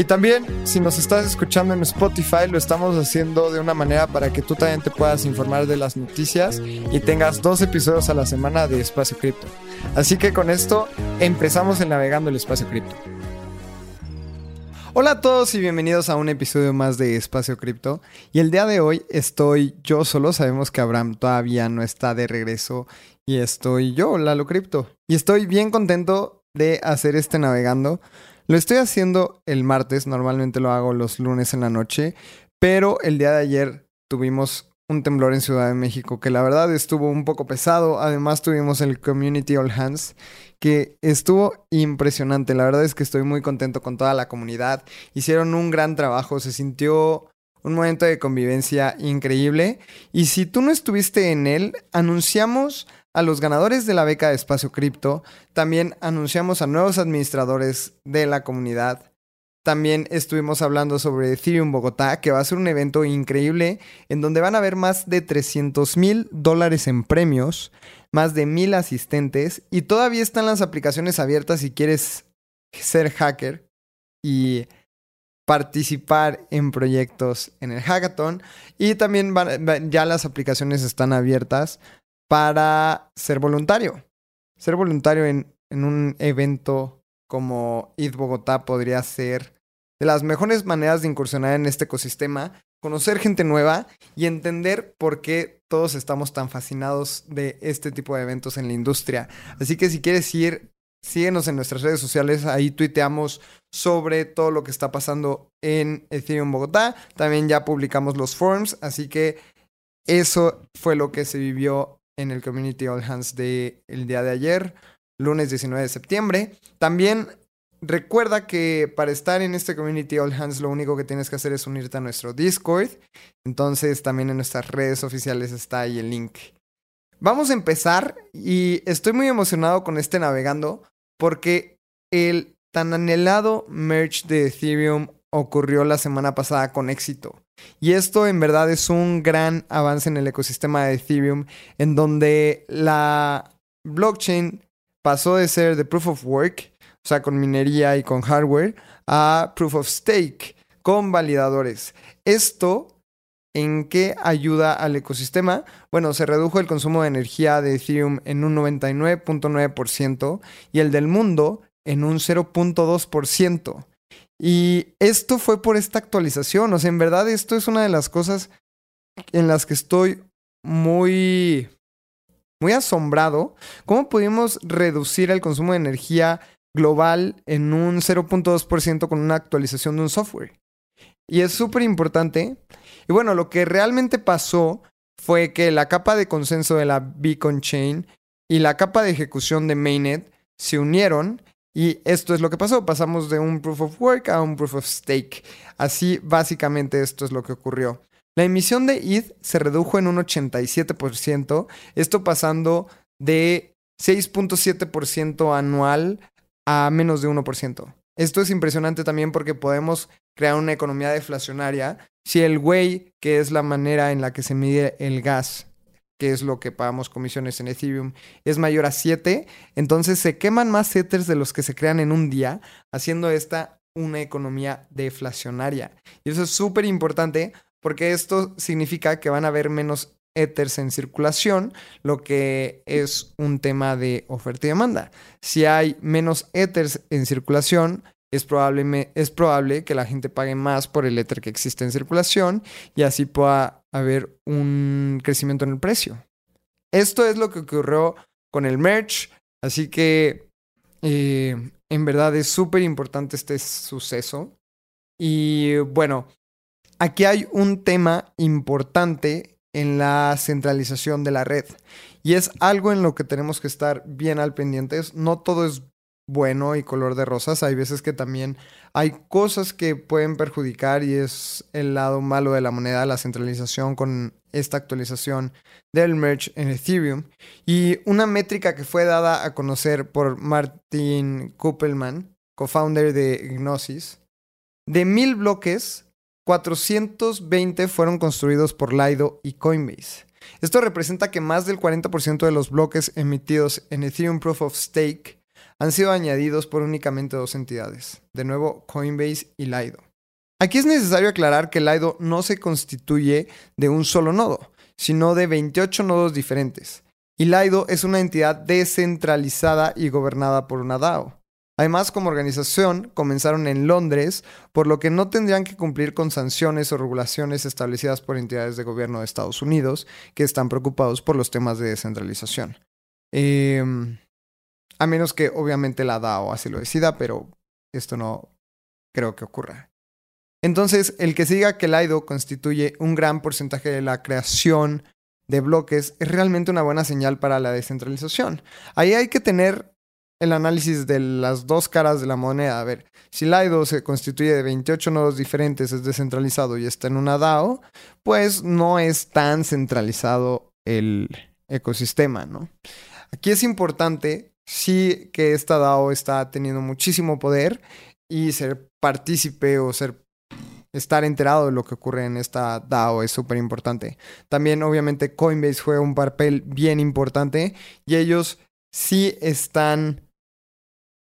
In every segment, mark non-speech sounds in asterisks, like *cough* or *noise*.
Y también, si nos estás escuchando en Spotify, lo estamos haciendo de una manera para que tú también te puedas informar de las noticias y tengas dos episodios a la semana de Espacio Cripto. Así que con esto empezamos en Navegando el Espacio Cripto. Hola a todos y bienvenidos a un episodio más de Espacio Cripto. Y el día de hoy estoy yo solo, sabemos que Abraham todavía no está de regreso y estoy yo, Lalo Cripto. Y estoy bien contento de hacer este navegando. Lo estoy haciendo el martes, normalmente lo hago los lunes en la noche, pero el día de ayer tuvimos un temblor en Ciudad de México que la verdad estuvo un poco pesado. Además tuvimos el Community All Hands que estuvo impresionante. La verdad es que estoy muy contento con toda la comunidad. Hicieron un gran trabajo, se sintió un momento de convivencia increíble. Y si tú no estuviste en él, anunciamos a los ganadores de la beca de Espacio Cripto. También anunciamos a nuevos administradores de la comunidad. También estuvimos hablando sobre Ethereum Bogotá, que va a ser un evento increíble en donde van a haber más de 300 mil dólares en premios, más de mil asistentes y todavía están las aplicaciones abiertas si quieres ser hacker y participar en proyectos en el hackathon. Y también ya las aplicaciones están abiertas para ser voluntario. Ser voluntario en, en un evento como id Bogotá podría ser de las mejores maneras de incursionar en este ecosistema, conocer gente nueva y entender por qué todos estamos tan fascinados de este tipo de eventos en la industria. Así que si quieres ir, síguenos en nuestras redes sociales, ahí tuiteamos sobre todo lo que está pasando en Ethereum Bogotá. También ya publicamos los forums, así que eso fue lo que se vivió en el Community All Hands del el día de ayer lunes 19 de septiembre. También recuerda que para estar en este Community All Hands lo único que tienes que hacer es unirte a nuestro Discord. Entonces también en nuestras redes oficiales está ahí el link. Vamos a empezar y estoy muy emocionado con este navegando porque el tan anhelado merge de Ethereum ocurrió la semana pasada con éxito. Y esto en verdad es un gran avance en el ecosistema de Ethereum en donde la blockchain pasó de ser de proof of work, o sea, con minería y con hardware, a proof of stake, con validadores. Esto ¿En qué ayuda al ecosistema? Bueno, se redujo el consumo de energía de Ethereum en un 99.9% y el del mundo en un 0.2%. Y esto fue por esta actualización. O sea, en verdad esto es una de las cosas en las que estoy muy muy asombrado cómo pudimos reducir el consumo de energía global en un 0.2% con una actualización de un software. Y es súper importante. Y bueno, lo que realmente pasó fue que la capa de consenso de la Beacon Chain y la capa de ejecución de Mainnet se unieron y esto es lo que pasó. Pasamos de un proof of work a un proof of stake. Así básicamente esto es lo que ocurrió. La emisión de ETH se redujo en un 87%, esto pasando de 6.7% anual a menos de 1%. Esto es impresionante también porque podemos crear una economía deflacionaria si el way, que es la manera en la que se mide el gas, que es lo que pagamos comisiones en Ethereum, es mayor a 7, entonces se queman más Ethers de los que se crean en un día, haciendo esta una economía deflacionaria. Y eso es súper importante porque esto significa que van a haber menos ethers en circulación, lo que es un tema de oferta y demanda. Si hay menos ethers en circulación, es probable, es probable que la gente pague más por el ether que existe en circulación y así pueda haber un crecimiento en el precio. Esto es lo que ocurrió con el merch, así que eh, en verdad es súper importante este suceso. Y bueno, Aquí hay un tema importante en la centralización de la red y es algo en lo que tenemos que estar bien al pendientes. No todo es bueno y color de rosas. Hay veces que también hay cosas que pueden perjudicar y es el lado malo de la moneda, la centralización con esta actualización del merge en Ethereum. Y una métrica que fue dada a conocer por Martin Kuppelman, co-founder de Gnosis, de mil bloques, 420 fueron construidos por Lido y Coinbase. Esto representa que más del 40% de los bloques emitidos en Ethereum Proof of Stake han sido añadidos por únicamente dos entidades, de nuevo Coinbase y Lido. Aquí es necesario aclarar que Lido no se constituye de un solo nodo, sino de 28 nodos diferentes, y Lido es una entidad descentralizada y gobernada por una DAO. Además, como organización, comenzaron en Londres, por lo que no tendrían que cumplir con sanciones o regulaciones establecidas por entidades de gobierno de Estados Unidos que están preocupados por los temas de descentralización. Eh, a menos que obviamente la DAO así lo decida, pero esto no creo que ocurra. Entonces, el que siga que el IDO constituye un gran porcentaje de la creación de bloques es realmente una buena señal para la descentralización. Ahí hay que tener el análisis de las dos caras de la moneda. A ver, si Lido se constituye de 28 nodos diferentes, es descentralizado y está en una DAO, pues no es tan centralizado el ecosistema, ¿no? Aquí es importante sí que esta DAO está teniendo muchísimo poder y ser partícipe o ser estar enterado de lo que ocurre en esta DAO es súper importante. También obviamente Coinbase juega un papel bien importante y ellos sí están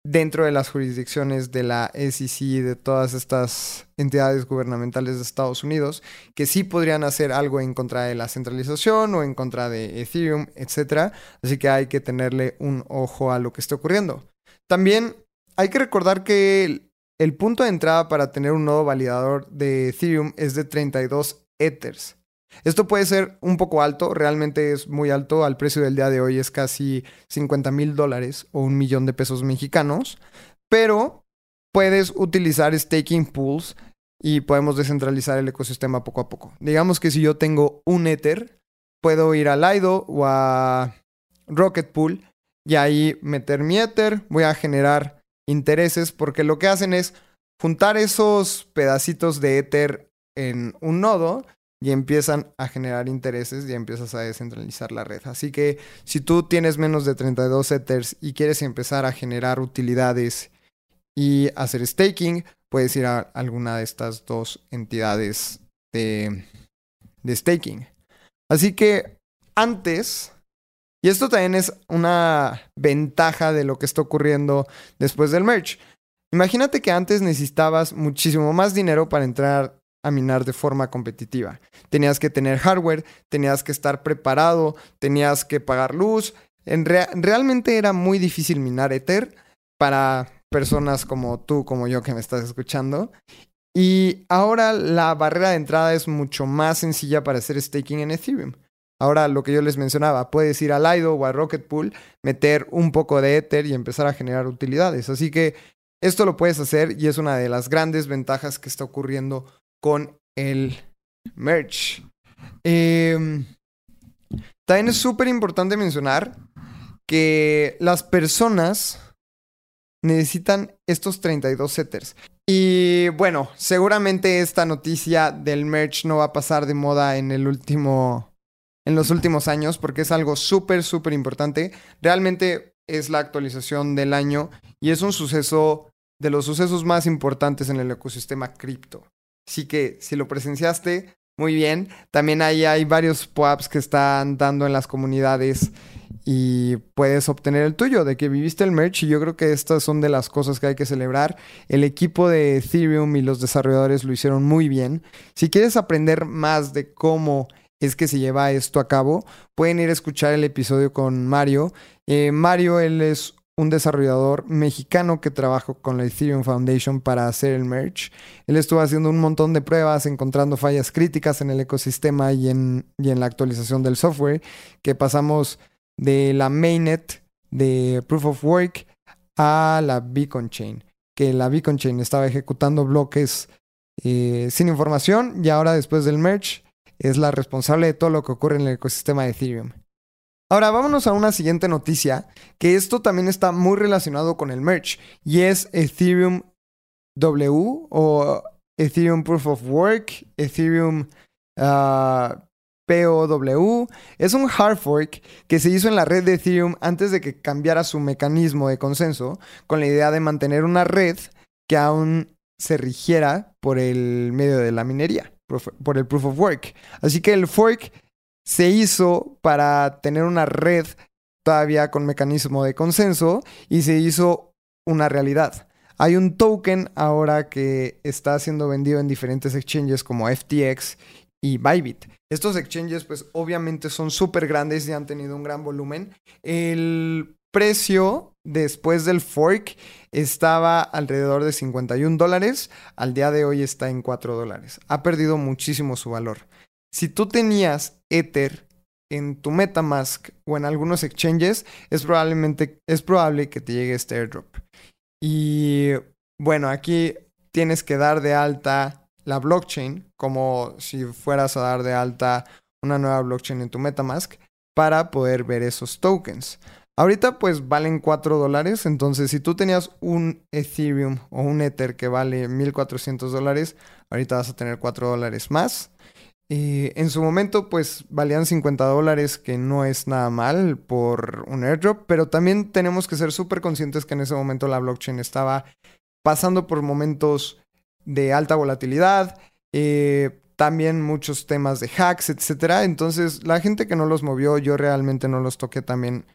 dentro de las jurisdicciones de la SEC y de todas estas entidades gubernamentales de Estados Unidos que sí podrían hacer algo en contra de la centralización o en contra de Ethereum, etc. Así que hay que tenerle un ojo a lo que está ocurriendo. También hay que recordar que el, punto de entrada para tener un nodo validador de Ethereum es de 32 Ethers. Esto puede ser un poco alto, realmente es muy alto, al precio del día de hoy es casi 50 mil dólares o un millón de pesos mexicanos, pero puedes utilizar staking pools y podemos descentralizar el ecosistema poco a poco. Digamos que si yo tengo un Ether, puedo ir a Lido o a Rocket Pool y ahí meter mi Ether, voy a generar intereses porque lo que hacen es juntar esos pedacitos de Ether en un nodo y empiezan a generar intereses y empiezas a descentralizar la red. Así que si tú tienes menos de 32 Ethers y quieres empezar a generar utilidades y hacer staking, puedes ir a alguna de estas dos entidades de, de staking. Así que antes, y esto también es una ventaja de lo que está ocurriendo después del merge. Imagínate que antes necesitabas muchísimo más dinero para entrar a minar de forma competitiva. Tenías que tener hardware, tenías que estar preparado, tenías que pagar luz. En realmente era muy difícil minar Ether para personas como tú, como yo que me estás escuchando. Y ahora la barrera de entrada es mucho más sencilla para hacer staking en Ethereum. Ahora lo que yo les mencionaba, puedes ir a Lido o a Rocket Pool, meter un poco de Ether y empezar a generar utilidades. Así que esto lo puedes hacer y es una de las grandes ventajas que está ocurriendo con el merch. Em, también es súper importante mencionar que las personas necesitan estos 32 setters. Y bueno, seguramente esta noticia del merch no va a pasar de moda en el último en los últimos años porque es algo súper súper importante. Realmente es la actualización del año y es un suceso de los sucesos más importantes en el ecosistema cripto. Así que si lo presenciaste, muy bien. También ahí hay varios POAPs que están dando en las comunidades y puedes obtener el tuyo, de que viviste el merch y yo creo que estas son de las cosas que hay que celebrar. El equipo de Ethereum y los desarrolladores lo hicieron muy bien. Si quieres aprender más de cómo es que se lleva esto a cabo, pueden ir a escuchar el episodio con Mario. Eh, Mario, él es un desarrollador mexicano que trabajó con la Ethereum Foundation para hacer el merge. Él estuvo haciendo un montón de pruebas, encontrando fallas críticas en el ecosistema y en, y en la actualización del software, que pasamos de la mainnet de Proof of Work a la Beacon Chain, que la Beacon Chain estaba ejecutando bloques eh, sin información y ahora después del merge es la responsable de todo lo que ocurre en el ecosistema de Ethereum. Ahora vámonos a una siguiente noticia, que esto también está muy relacionado con el merch, y es Ethereum W o Ethereum Proof of Work, Ethereum ah, POW. Es un hard fork que se hizo en la red de Ethereum antes de que cambiara su mecanismo de consenso, con la idea de mantener una red que aún se rigiera por el medio de la minería, por el Proof of Work. Así que el fork se hizo para tener una red todavía con mecanismo de consenso y se hizo una realidad. Hay un token ahora que está siendo vendido en diferentes exchanges como FTX y Bybit. Estos exchanges pues obviamente son súper grandes y han tenido un gran volumen. El precio después del fork estaba alrededor de 51 dólares. Al día de hoy está en 4 dólares. Ha perdido muchísimo su valor. Si tú tenías Ether en tu MetaMask o en algunos exchanges, es, probablemente, es probable que te llegue este airdrop. Y bueno, aquí tienes que dar de alta la blockchain, como si fueras a dar de alta una nueva blockchain en tu MetaMask, para poder ver esos tokens. Ahorita pues valen 4 dólares, entonces si tú tenías un Ethereum o un Ether que vale 1400 dólares, ahorita vas a tener 4 dólares más. Eh, en su momento, pues valían 50 dólares, que no es nada mal por un airdrop, pero también tenemos que ser súper conscientes que en ese momento la blockchain estaba pasando por momentos de alta volatilidad, eh, también muchos temas de hacks, etc. Entonces, la gente que no los movió, yo realmente no los toqué también.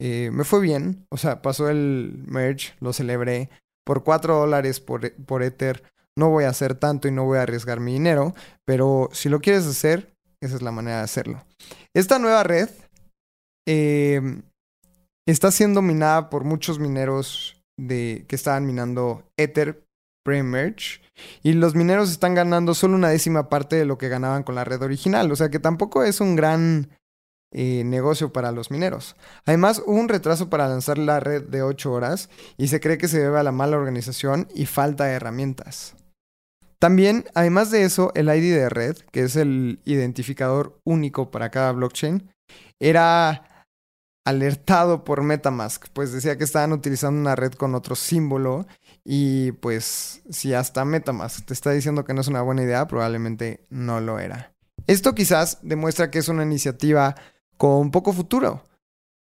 Eh, me fue bien, o sea, pasó el merge, lo celebré por 4 dólares por, por Ether no voy a hacer tanto y no voy a arriesgar mi dinero, pero si lo quieres hacer, esa es la manera de hacerlo. Esta nueva red eh, está siendo minada por muchos mineros de, que estaban minando Ether pre-merge y los mineros están ganando solo una décima parte de lo que ganaban con la red original, o sea que tampoco es un gran eh, negocio para los mineros. Además, hubo un retraso para lanzar la red de 8 horas y se cree que se debe a la mala organización y falta de herramientas. También, además de eso, el ID de red, que es el identificador único para cada blockchain, era alertado por Metamask, pues decía que estaban utilizando una red con otro símbolo y pues si hasta Metamask te está diciendo que no es una buena idea, probablemente no lo era. Esto quizás demuestra que es una iniciativa con poco futuro,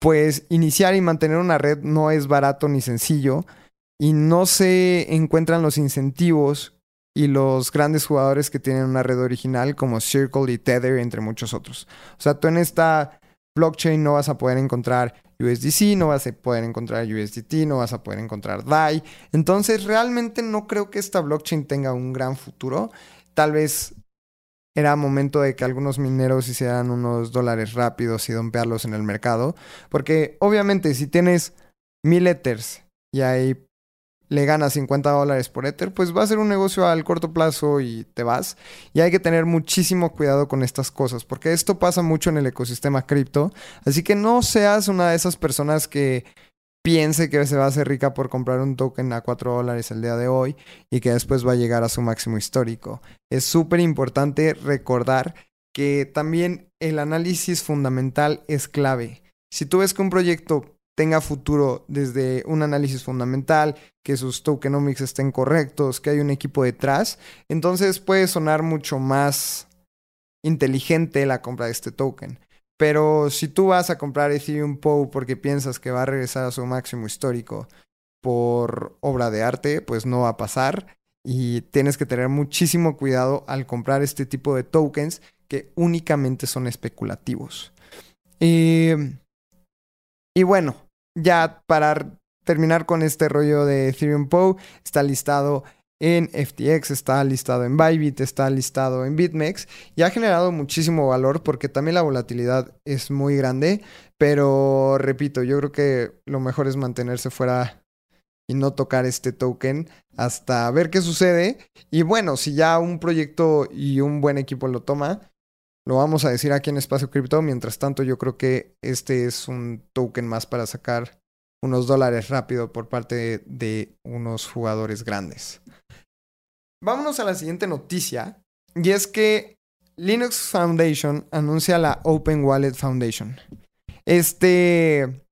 pues iniciar y mantener una red no es barato ni sencillo y no se encuentran los incentivos y los grandes jugadores que tienen una red original como Circle y Tether, entre muchos otros. O sea, tú en esta blockchain no vas a poder encontrar USDC, no vas a poder encontrar USDT, no vas a poder encontrar DAI. Entonces, realmente no creo que esta blockchain tenga un gran futuro. Tal vez era momento de que algunos mineros hicieran unos dólares rápidos y dompearlos en el mercado. Porque obviamente si tienes mil Ethers y hay le ganas 50 dólares por Ether, pues va a ser un negocio al corto plazo y te vas. Y hay que tener muchísimo cuidado con estas cosas, porque esto pasa mucho en el ecosistema cripto. Así que no seas una de esas personas que piense que se va a hacer rica por comprar un token a 4 dólares el día de hoy y que después va a llegar a su máximo histórico. Es súper importante recordar que también el análisis fundamental es clave. Si tú ves que un proyecto tenga futuro desde un análisis fundamental, que sus tokenomics estén correctos, que hay un equipo detrás, entonces puede sonar mucho más inteligente la compra de este token. Pero si tú vas a comprar Ethereum POW porque piensas que va a regresar a su máximo histórico por obra de arte, pues no va a pasar y tienes que tener muchísimo cuidado al comprar este tipo de tokens que únicamente son especulativos. Eh, y bueno, ya para terminar con este rollo de Ethereum POW, está listado en FTX, está listado en Bybit, está listado en BitMEX y ha generado muchísimo valor porque también la volatilidad es muy grande, pero repito, yo creo que lo mejor es mantenerse fuera y no tocar este token hasta ver qué sucede. Y bueno, si ya un proyecto y un buen equipo lo toma, lo vamos a decir aquí en Espacio Cripto. Mientras tanto, yo creo que este es un token más para sacar unos dólares rápido por parte de, unos jugadores grandes. Vámonos a la siguiente noticia. Y es que Linux Foundation anuncia la Open Wallet Foundation. este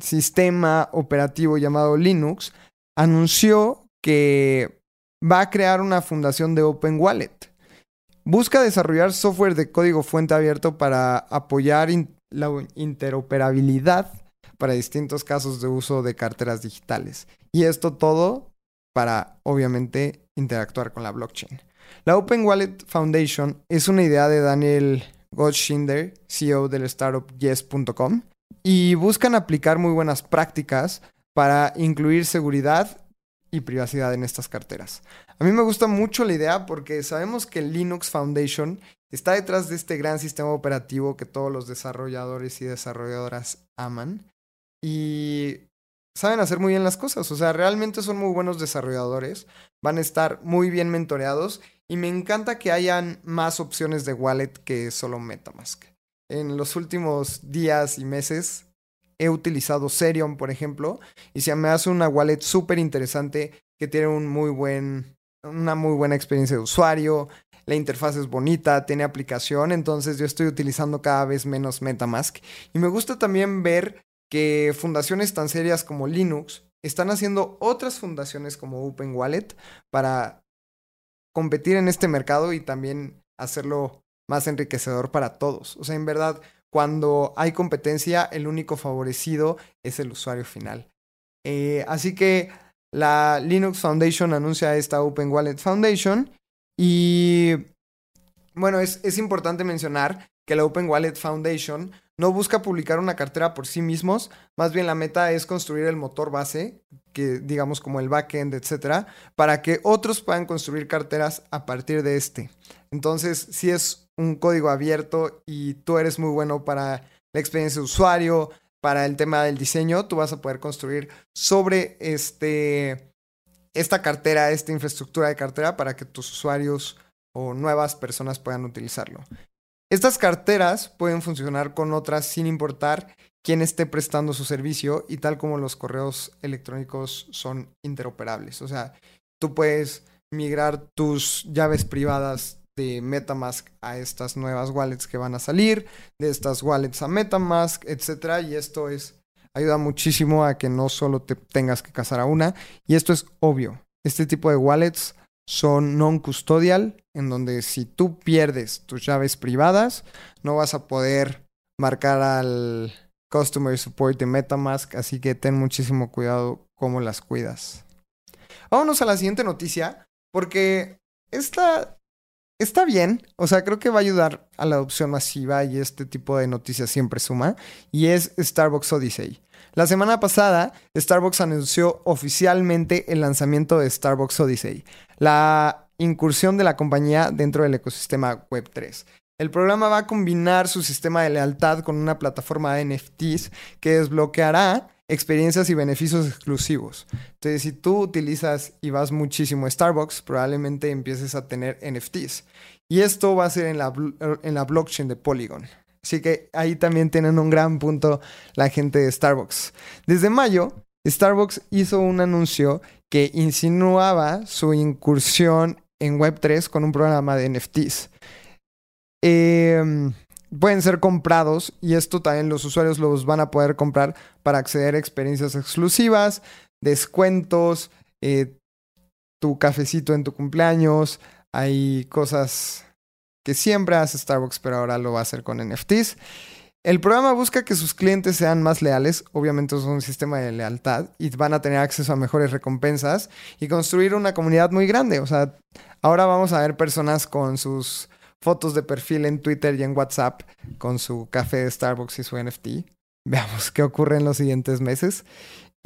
sistema operativo llamado Linux anunció que va a crear una fundación de Open Wallet. Busca desarrollar software de código fuente abierto para apoyar la interoperabilidad para distintos casos de uso de carteras digitales. Y esto todo para, obviamente, interactuar con la blockchain. La Open Wallet Foundation es una idea de Daniel Gottschinder, CEO del startup yes.com, y buscan aplicar muy buenas prácticas para incluir seguridad y privacidad en estas carteras. A mí me gusta mucho la idea porque sabemos que Linux Foundation está detrás de este gran sistema operativo que todos los desarrolladores y desarrolladoras aman y saben hacer muy bien las cosas. O sea, realmente son muy buenos desarrolladores, van a estar muy bien mentoreados y me encanta que hayan más opciones de wallet que solo Metamask. En los últimos días y meses he utilizado Serion, por ejemplo, y se me hace una wallet súper interesante que tiene un muy buen, una muy buena experiencia de usuario. La interfaz es bonita, tiene aplicación, entonces yo estoy utilizando cada vez menos Metamask. Y me gusta también ver que fundaciones tan serias como Linux están haciendo otras fundaciones como Open Wallet para competir en este mercado y también hacerlo más enriquecedor para todos. O sea, en verdad, cuando hay competencia, el único favorecido es el usuario final. Eh, así que la Linux Foundation anuncia esta Open Wallet Foundation y bueno, es, es importante mencionar que la Open Wallet Foundation no busca publicar una cartera por sí mismos, más bien la meta es construir el motor base, que digamos como el backend, etcétera, para que otros puedan construir carteras a partir de este. Entonces, si es un código abierto y tú eres muy bueno para la experiencia de usuario, para el tema del diseño, tú vas a poder construir sobre este esta cartera, esta infraestructura de cartera para que tus usuarios o nuevas personas puedan utilizarlo. Estas carteras pueden funcionar con otras sin importar quién esté prestando su servicio y tal como los correos electrónicos son interoperables. O sea, tú puedes migrar tus llaves privadas de Metamask a estas nuevas wallets que van a salir, de estas wallets a Metamask, etc. Y esto es ayuda muchísimo a que no solo te tengas que casar a una. Y esto es obvio. Este tipo de wallets son non-custodial, en donde si tú pierdes tus llaves privadas, no vas a poder marcar al Customer Support de Metamask, así que ten muchísimo cuidado cómo las cuidas. Vámonos a la siguiente noticia, porque esta está bien, o sea, creo que va a ayudar a la adopción masiva y este tipo de noticias siempre suma, y es Starbucks Odyssey. La semana pasada, Starbucks anunció oficialmente el lanzamiento de Starbucks Odyssey, la incursión de la compañía dentro del ecosistema Web3. El programa va a combinar su sistema de lealtad con una plataforma de NFTs que desbloqueará experiencias y beneficios exclusivos. Entonces, si tú utilizas y vas muchísimo a Starbucks, probablemente empieces a tener NFTs. Y esto va a ser en la, en la blockchain de Polygon. Así que ahí también tienen un gran punto la gente de Starbucks. Desde mayo, Starbucks hizo un anuncio que insinuaba su incursión en Web3 con un programa de NFTs. Em, pueden ser comprados y esto también los usuarios los van a poder comprar para acceder a experiencias exclusivas, descuentos, eh, tu cafecito en tu cumpleaños, hay cosas que siempre hace Starbucks, pero ahora lo va a hacer con NFTs. El programa busca que sus clientes sean más leales, obviamente es un sistema de lealtad, y van a tener acceso a mejores recompensas y construir una comunidad muy grande. O sea, ahora vamos a ver personas con sus fotos de perfil en Twitter y en WhatsApp, con su café de Starbucks y su NFT. Veamos qué ocurre en los siguientes meses.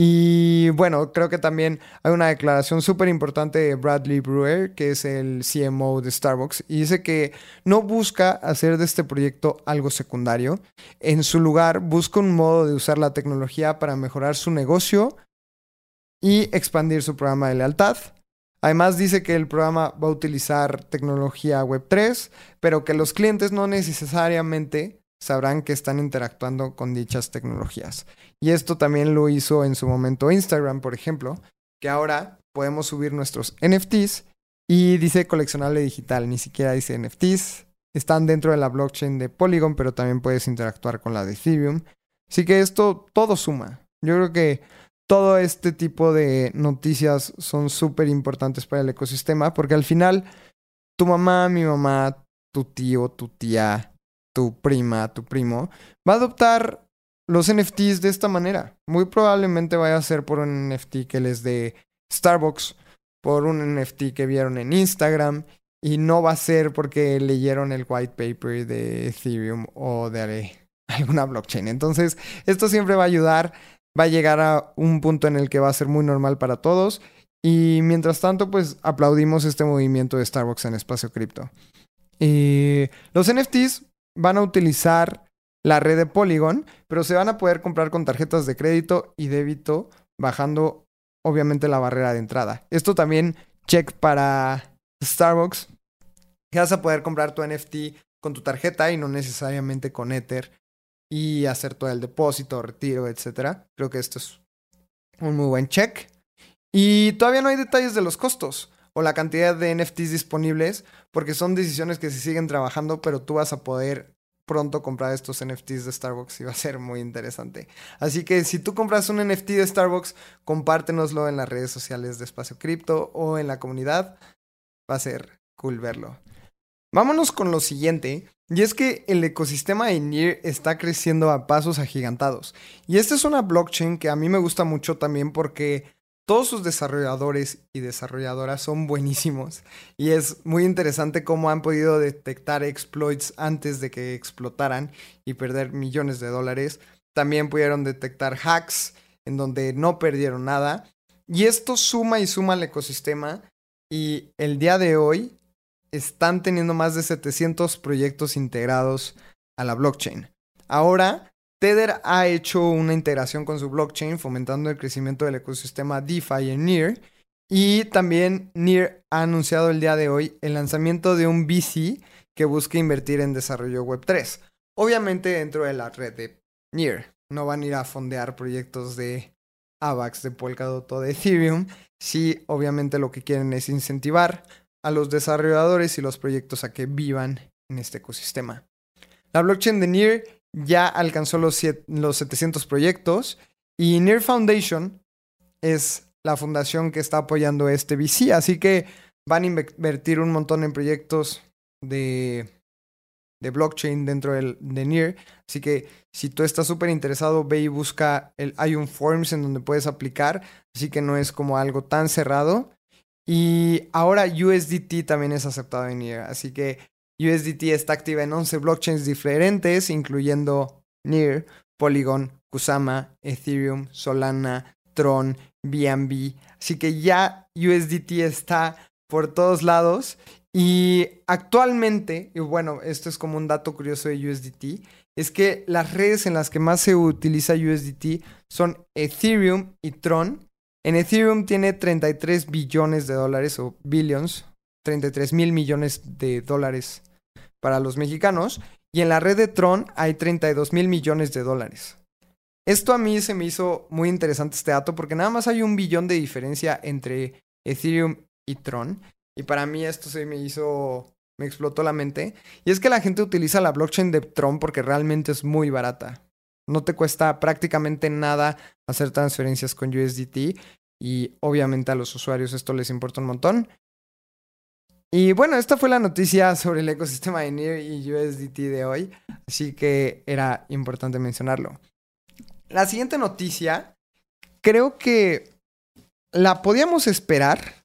Y bueno, creo que también hay una declaración súper importante de Bradley Brewer, que es el CMO de Starbucks, y dice que no busca hacer de este proyecto algo secundario. En su lugar, busca un modo de usar la tecnología para mejorar su negocio y expandir su programa de lealtad. Además dice que el programa va a utilizar tecnología Web3, pero que los clientes no necesariamente sabrán que están interactuando con dichas tecnologías. Y esto también lo hizo en su momento Instagram, por ejemplo, que ahora podemos subir nuestros NFTs y dice coleccionable digital, ni siquiera dice NFTs. Están dentro de la blockchain de Polygon, pero también puedes interactuar con la de Ethereum. Así que esto todo suma. Yo creo que todo este tipo de noticias son súper importantes para el ecosistema porque al final tu mamá, mi mamá, tu tío, tu tía, tu prima, tu primo, va a adoptar los NFTs de esta manera. Muy probablemente vaya a ser por un NFT que les dé Starbucks, por un NFT que vieron en Instagram y no va a ser porque leyeron el white paper de Ethereum o de *laughs* alguna blockchain. Entonces, esto siempre va a ayudar va a llegar a un punto en el que va a ser muy normal para todos. Y mientras tanto, pues aplaudimos este movimiento de Starbucks en espacio cripto. los NFTs van a utilizar la red de Polygon, pero se van a poder comprar con tarjetas de crédito y débito, bajando obviamente la barrera de entrada. Esto también check para Starbucks. vas a poder comprar tu NFT con tu tarjeta y no necesariamente con Ether y hacer todo el depósito, retiro, etc. Creo que esto es un muy buen check. Y todavía no hay detalles de los costos o la cantidad de NFTs disponibles, porque son decisiones que se siguen trabajando, pero tú vas a poder pronto comprar estos NFTs de Starbucks y va a ser muy interesante. Así que si tú compras un NFT de Starbucks, compártenoslo en las redes sociales de Espacio Cripto o en la comunidad. Va a ser cool verlo. Vámonos con lo siguiente, y es que el ecosistema de NIR está creciendo a pasos agigantados. Y esta es una blockchain que a mí me gusta mucho también porque todos sus desarrolladores y desarrolladoras son buenísimos. Y es muy interesante cómo han podido detectar exploits antes de que explotaran y perder millones de dólares. También pudieron detectar hacks en donde no perdieron nada. Y esto suma y suma al ecosistema. Y el día de hoy están teniendo más de 700 proyectos integrados a la blockchain. Ahora, Tether ha hecho una integración con su blockchain, fomentando el crecimiento del ecosistema DeFi en NEAR. Y también NEAR ha anunciado el día de hoy el lanzamiento de un VC que busca invertir en desarrollo Web3. Obviamente dentro de la red de NEAR. No van a ir a fondear proyectos de AVAX, de Polkadot o de Ethereum. Sí, obviamente lo que quieren es incentivar a los desarrolladores y los proyectos a que vivan en este ecosistema. La blockchain de NEAR ya alcanzó los, los 700 proyectos y NEAR Foundation es la fundación que está apoyando este VC, así que van a invertir un montón en proyectos de, de blockchain dentro del, de NEAR. Así que si tú estás súper interesado, ve y busca, el, hay un forms en donde puedes aplicar, así que no es como algo tan cerrado. Y ahora USDT también es aceptado en NEAR. Así que USDT está activa en 11 blockchains diferentes, incluyendo NEAR, Polygon, Kusama, Ethereum, Solana, Tron, BNB. Así que ya USDT está por todos lados. Y actualmente, y bueno, esto es como un dato curioso de USDT, es que las redes en las que más se utiliza USDT son Ethereum y Tron. En Ethereum tiene 33 billones de dólares o billions, 33 mil millones de dólares para los mexicanos. Y en la red de Tron hay 32 mil millones de dólares. Esto a mí se me hizo muy interesante este dato porque nada más hay un billón de diferencia entre Ethereum y Tron. Y para mí esto se me hizo, me explotó la mente. Y es que la gente utiliza la blockchain de Tron porque realmente es muy barata. No te cuesta prácticamente nada hacer transferencias con USDT y obviamente a los usuarios esto les importa un montón. Y bueno, esta fue la noticia sobre el ecosistema de NIR y USDT de hoy, así que era importante mencionarlo. La siguiente noticia, creo que la podíamos esperar,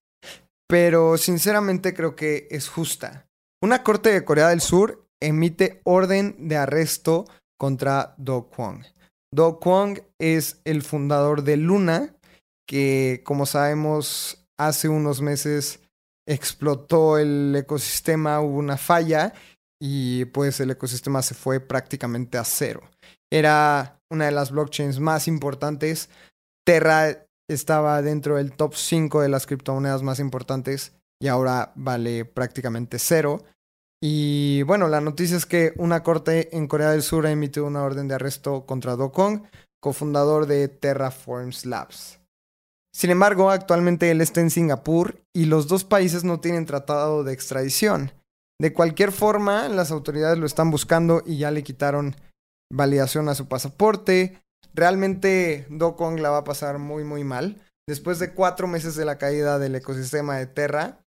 pero sinceramente creo que es justa. Una corte de Corea del Sur emite orden de arresto contra Do Kwon. Do Kwon es el fundador de Luna, que como sabemos hace unos meses explotó el ecosistema, hubo una falla y pues el ecosistema se fue prácticamente a cero. Era una de las blockchains más importantes. Terra estaba dentro del top 5 de las criptomonedas más importantes y ahora vale prácticamente cero. Y bueno, la noticia es que una corte en Corea del Sur ha emitido una orden de arresto contra Do Kong, cofundador de Terraforms Labs. Sin embargo, actualmente él está en Singapur y los dos países no tienen tratado de extradición. De cualquier forma, las autoridades lo están buscando y ya le quitaron validación a su pasaporte. Realmente Do Kong la va a pasar muy muy mal. Después de cuatro meses de la caída del ecosistema de Terra,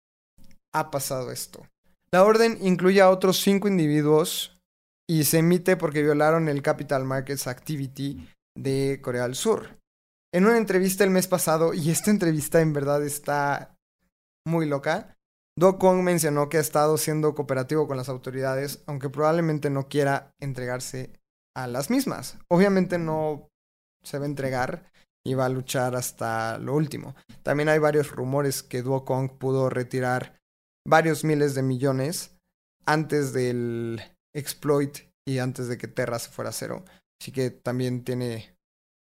ha pasado esto. La orden incluye a otros cinco individuos y se emite porque violaron el Capital Markets Activity de Corea del Sur. En una entrevista el mes pasado, y esta entrevista en verdad está muy loca, Do Kong mencionó que ha estado siendo cooperativo con las autoridades, aunque probablemente no quiera entregarse a las mismas. Obviamente no se va a entregar y va a luchar hasta lo último. También hay varios rumores que Do Kong pudo retirar varios miles de millones antes del exploit y antes de que Terra se fuera a cero. Así que también tiene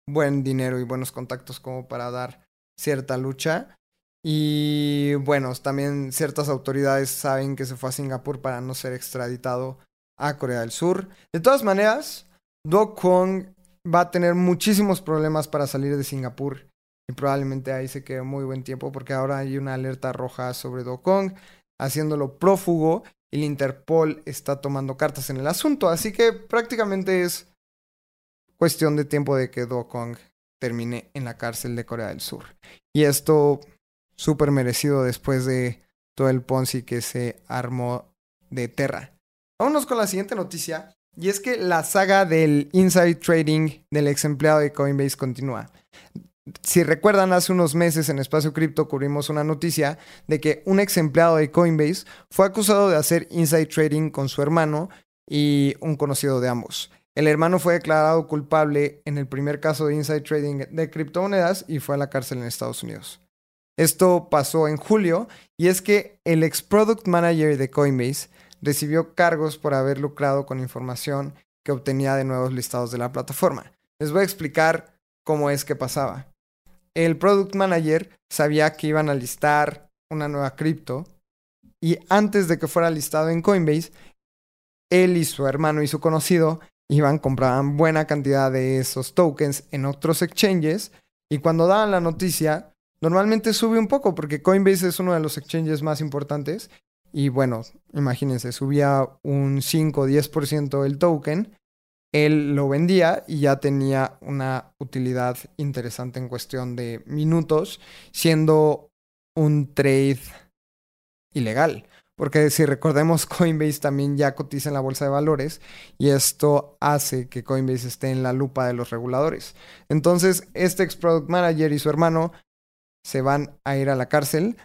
buen dinero y buenos contactos como para dar cierta lucha. Y bueno, también ciertas autoridades saben que se fue a Singapur para no ser extraditado a Corea del Sur. De todas maneras, Do Kong va a tener muchísimos problemas para salir de Singapur y probablemente ahí se quede muy buen tiempo porque ahora hay una alerta roja sobre Do Kong haciéndolo prófugo y el Interpol está tomando cartas en el asunto, así que prácticamente es cuestión de tiempo de que Do Kong termine en la cárcel de Corea del Sur. Y esto súper merecido después de todo el Ponzi que se armó de Terra. Vámonos con la siguiente noticia. Y es que la saga del inside trading del ex empleado de Coinbase continúa. Si recuerdan, hace unos meses en Espacio Cripto cubrimos una noticia de que un ex empleado de Coinbase fue acusado de hacer inside trading con su hermano y un conocido de ambos. El hermano fue declarado culpable en el primer caso de inside trading de criptomonedas y fue a la cárcel en Estados Unidos. Esto pasó en julio y es que el ex product manager de Coinbase recibió cargos por haber lucrado con información que obtenía de nuevos listados de la plataforma. Les voy a explicar cómo es que pasaba. El product manager sabía que iban a listar una nueva cripto y antes de que fuera listado en Coinbase, él y su hermano y su conocido iban, compraban buena cantidad de esos tokens en otros exchanges y cuando daban la noticia, normalmente sube un poco porque Coinbase es uno de los exchanges más importantes y bueno, imagínense, subía un 5 o 10% el token, él lo vendía y ya tenía una utilidad interesante en cuestión de minutos, siendo un trade ilegal. Porque si recordemos, *laughs* Coinbase también ya cotiza en la bolsa de valores y esto hace que Coinbase esté en la lupa de los reguladores. Entonces, este ex product manager y su hermano se van a ir a la cárcel.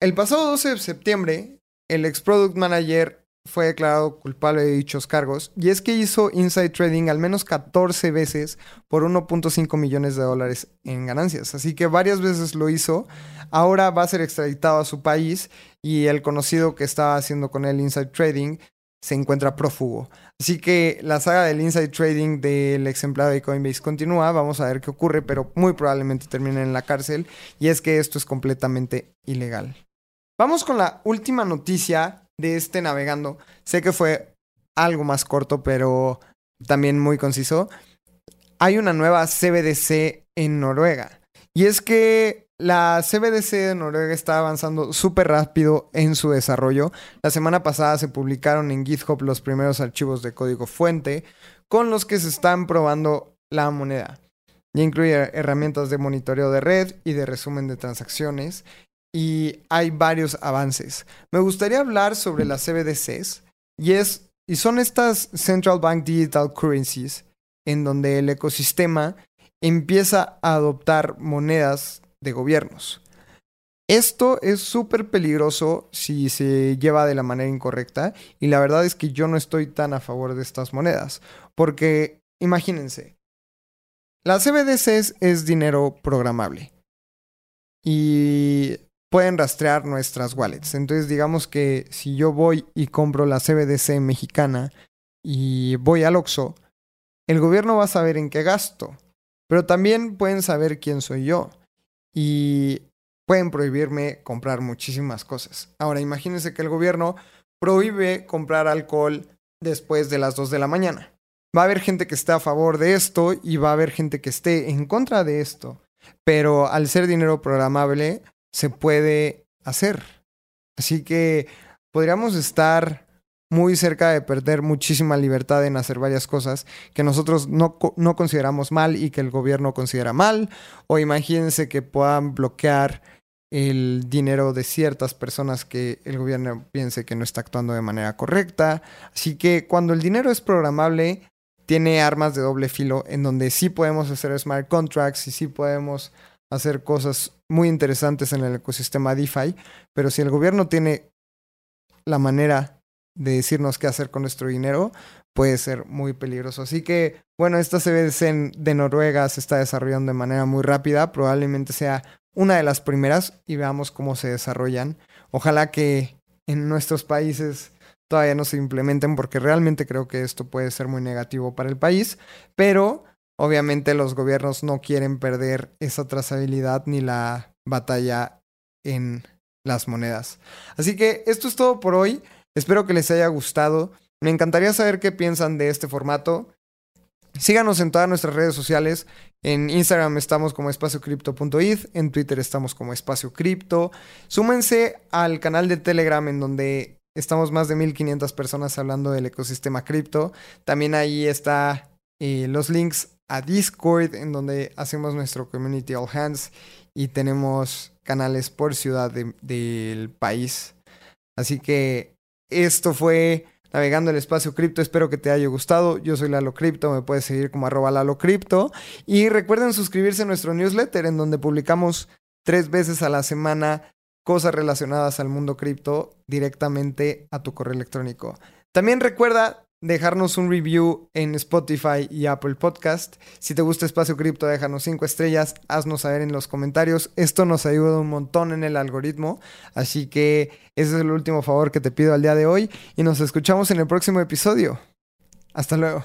El pasado 12 de septiembre, el ex product manager fue declarado culpable de dichos cargos y es que hizo inside trading al menos 14 veces por 1.5 millones de dólares en ganancias. Así que varias veces lo hizo. Ahora va a ser extraditado a su país y el conocido que estaba haciendo con él inside trading se encuentra prófugo. Así que la saga del inside trading del ex empleado de Coinbase continúa. Vamos a ver qué ocurre, pero muy probablemente termine en la cárcel. Y es que esto es completamente ilegal. Vamos con la última noticia de este navegando. Sé que fue algo más corto, pero también muy conciso. Hay una nueva CBDC en Noruega. Y es que la CBDC de Noruega está avanzando súper rápido en su desarrollo. La semana pasada se publicaron en GitHub los primeros archivos de código fuente con los que se están probando la moneda. Y incluye herramientas de monitoreo de red y de resumen de transacciones y hay varios avances. Me gustaría hablar sobre las CBDCs y, es, y son estas Central Bank Digital Currencies en donde el ecosistema empieza a adoptar monedas de gobiernos. Esto es súper peligroso si se lleva de la manera incorrecta y la verdad es que yo no estoy tan a favor de estas monedas porque imagínense, las CBDCs es dinero programable y pueden rastrear nuestras wallets. Entonces digamos que si yo voy y compro la CBDC mexicana y voy al Oxxo, el gobierno va a saber en qué gasto, pero también pueden saber quién soy yo y pueden prohibirme comprar muchísimas cosas. Ahora imagínense que el gobierno prohíbe comprar alcohol después de las 2 de la mañana. Va a haber gente que esté a favor de esto y va a haber gente que esté en contra de esto. Pero al ser dinero programable, se puede hacer. Así que podríamos estar muy cerca de perder muchísima libertad en hacer varias cosas que nosotros no, no consideramos mal y que el gobierno considera mal. O imagínense que puedan bloquear el dinero de ciertas personas que el gobierno piense que no está actuando de manera correcta. Así que cuando el dinero es programable, tiene armas de doble filo en donde sí podemos hacer smart contracts y sí podemos hacer cosas muy interesantes en el ecosistema DeFi, pero si el gobierno tiene la manera de decirnos qué hacer con nuestro dinero, puede ser muy peligroso. Así que, bueno, esta CBDC de Noruega se está desarrollando de manera muy rápida, probablemente sea una de las primeras y veamos cómo se desarrollan. Ojalá que en nuestros países todavía no se implementen porque realmente creo que esto puede ser muy negativo para el país, pero obviamente los gobiernos no quieren perder esa trazabilidad ni la batalla en las monedas. Así que esto es todo por hoy. Espero que les haya gustado. Me encantaría saber qué piensan de este formato. Síganos en todas nuestras redes sociales. En Instagram estamos como espaciocrypto.id, en Twitter estamos como espacio cripto. Súmense al canal de Telegram en donde estamos más de 1500 personas hablando del ecosistema cripto. También ahí está eh, los links a Discord en donde hacemos nuestro community all hands y tenemos canales por ciudad del país. Así que esto fue navegando el espacio cripto. Espero que te haya gustado. Yo soy Lalo Cripto, me puedes seguir como arroba Lalo Cripto. Y recuerden suscribirse a nuestro newsletter en donde publicamos tres veces a la semana cosas relacionadas al mundo cripto directamente a tu correo electrónico. También recuerda dejarnos un review en Spotify y Apple Podcast. Si te gusta Espacio Cripto, déjanos cinco estrellas, haznos saber en los comentarios. Esto nos ayuda un montón en el algoritmo. Así que ese es el último favor que te pido al día de hoy y nos escuchamos en el próximo episodio. Hasta luego.